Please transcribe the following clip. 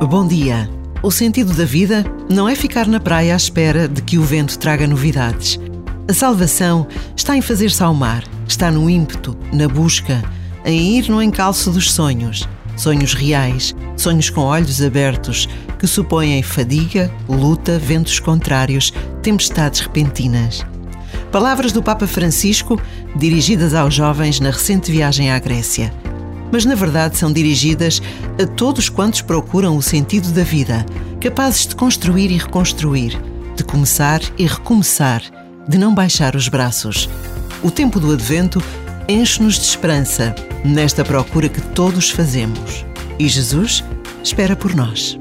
Bom dia. O sentido da vida não é ficar na praia à espera de que o vento traga novidades. A salvação está em fazer-se ao mar, está no ímpeto, na busca, em ir no encalço dos sonhos. Sonhos reais, sonhos com olhos abertos, que supõem fadiga, luta, ventos contrários, tempestades repentinas. Palavras do Papa Francisco dirigidas aos jovens na recente viagem à Grécia mas na verdade são dirigidas a todos quantos procuram o sentido da vida, capazes de construir e reconstruir, de começar e recomeçar, de não baixar os braços. O tempo do Advento enche-nos de esperança nesta procura que todos fazemos. E Jesus espera por nós.